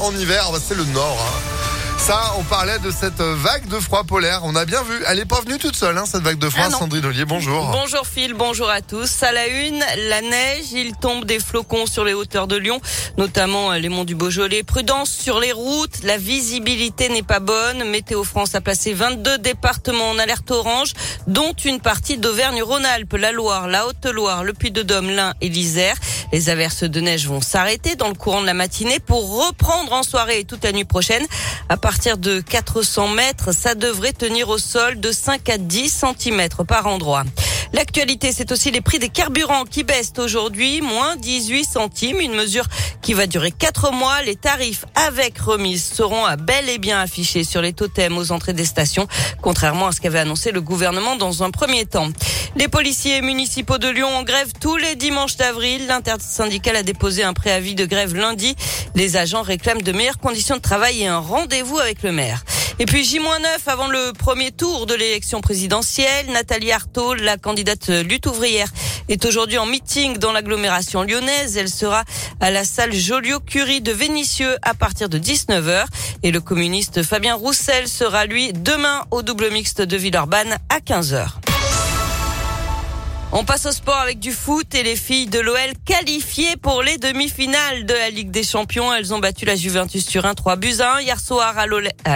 en hiver. Bah, c'est le nord. hein. Ça, on parlait de cette vague de froid polaire. On a bien vu. Elle n'est pas venue toute seule, hein, cette vague de froid. Ah. Sandrine Ollier, bonjour. Bonjour Phil, bonjour à tous. À la une, la neige, il tombe des flocons sur les hauteurs de Lyon, notamment euh, les monts du Beaujolais. Prudence sur les routes, la visibilité n'est pas bonne. Météo France a placé 22 départements en alerte orange, dont une partie d'Auvergne-Rhône-Alpes, la Loire, la Haute-Loire, le Puy-de-Dôme, l'Ain et l'Isère. Les averses de neige vont s'arrêter dans le courant de la matinée pour reprendre en soirée et toute la nuit prochaine. À partir de 400 mètres, ça devrait tenir au sol de 5 à 10 cm par endroit. L'actualité, c'est aussi les prix des carburants qui baissent aujourd'hui, moins 18 centimes, une mesure qui va durer 4 mois. Les tarifs avec remise seront à bel et bien affichés sur les totems aux entrées des stations, contrairement à ce qu'avait annoncé le gouvernement dans un premier temps. Les policiers municipaux de Lyon en grève tous les dimanches d'avril. L'intersyndicale a déposé un préavis de grève lundi. Les agents réclament de meilleures conditions de travail et un rendez-vous avec le maire. Et puis J-9 avant le premier tour de l'élection présidentielle, Nathalie Arthaud, la candidate lutte ouvrière, est aujourd'hui en meeting dans l'agglomération lyonnaise. Elle sera à la salle Joliot-Curie de Vénissieux à partir de 19h. Et le communiste Fabien Roussel sera lui demain au double mixte de Villeurbanne à 15h. On passe au sport avec du foot et les filles de l'OL qualifiées pour les demi-finales de la Ligue des Champions. Elles ont battu la Juventus Turin 3 buts à 1 hier soir à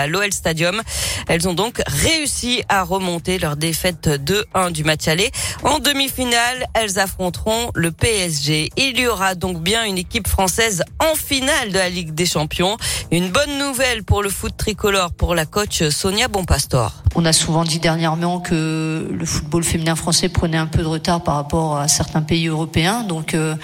l'OL Stadium. Elles ont donc réussi à remonter leur défaite 2-1 du match aller. En demi-finale, elles affronteront le PSG. Il y aura donc bien une équipe française en finale de la Ligue des Champions. Une bonne nouvelle pour le foot tricolore pour la coach Sonia Bonpastor. On a souvent dit dernièrement que le football féminin français prenait un peu de retard par rapport à certains pays européens. Donc euh,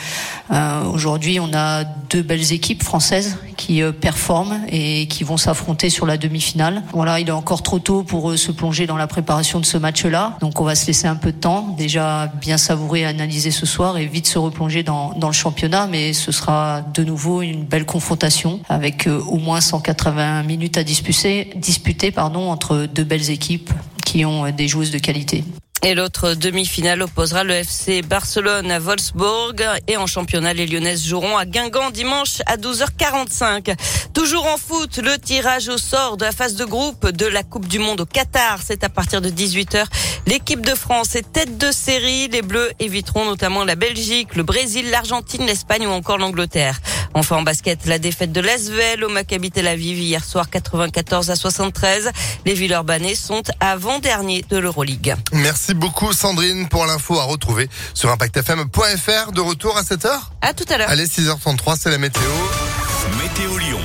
aujourd'hui, on a deux belles équipes françaises qui euh, performent et qui vont s'affronter sur la demi-finale. Voilà, il est encore trop tôt pour eux se plonger dans la préparation de ce match-là. Donc on va se laisser un peu de temps, déjà bien savourer analyser ce soir et vite se replonger dans, dans le championnat. Mais ce sera de nouveau une belle confrontation avec euh, au moins 180 minutes à disputer, disputer pardon, entre deux belles équipes qui ont euh, des joueuses de qualité. Et l'autre demi-finale opposera le FC Barcelone à Wolfsburg. Et en championnat, les Lyonnaises joueront à Guingamp dimanche à 12h45. Toujours en foot, le tirage au sort de la phase de groupe de la Coupe du Monde au Qatar. C'est à partir de 18h. L'équipe de France est tête de série. Les Bleus éviteront notamment la Belgique, le Brésil, l'Argentine, l'Espagne ou encore l'Angleterre. Enfin en basket, la défaite de l'Asvel au Maccabi Tel Aviv hier soir 94 à 73. Les Villeurbanais sont avant-derniers de l'Euroleague. Merci beaucoup Sandrine pour l'info à retrouver sur impactfm.fr. De retour à 7h À tout à l'heure. Allez, 6h33, c'est la météo. Météo Lyon.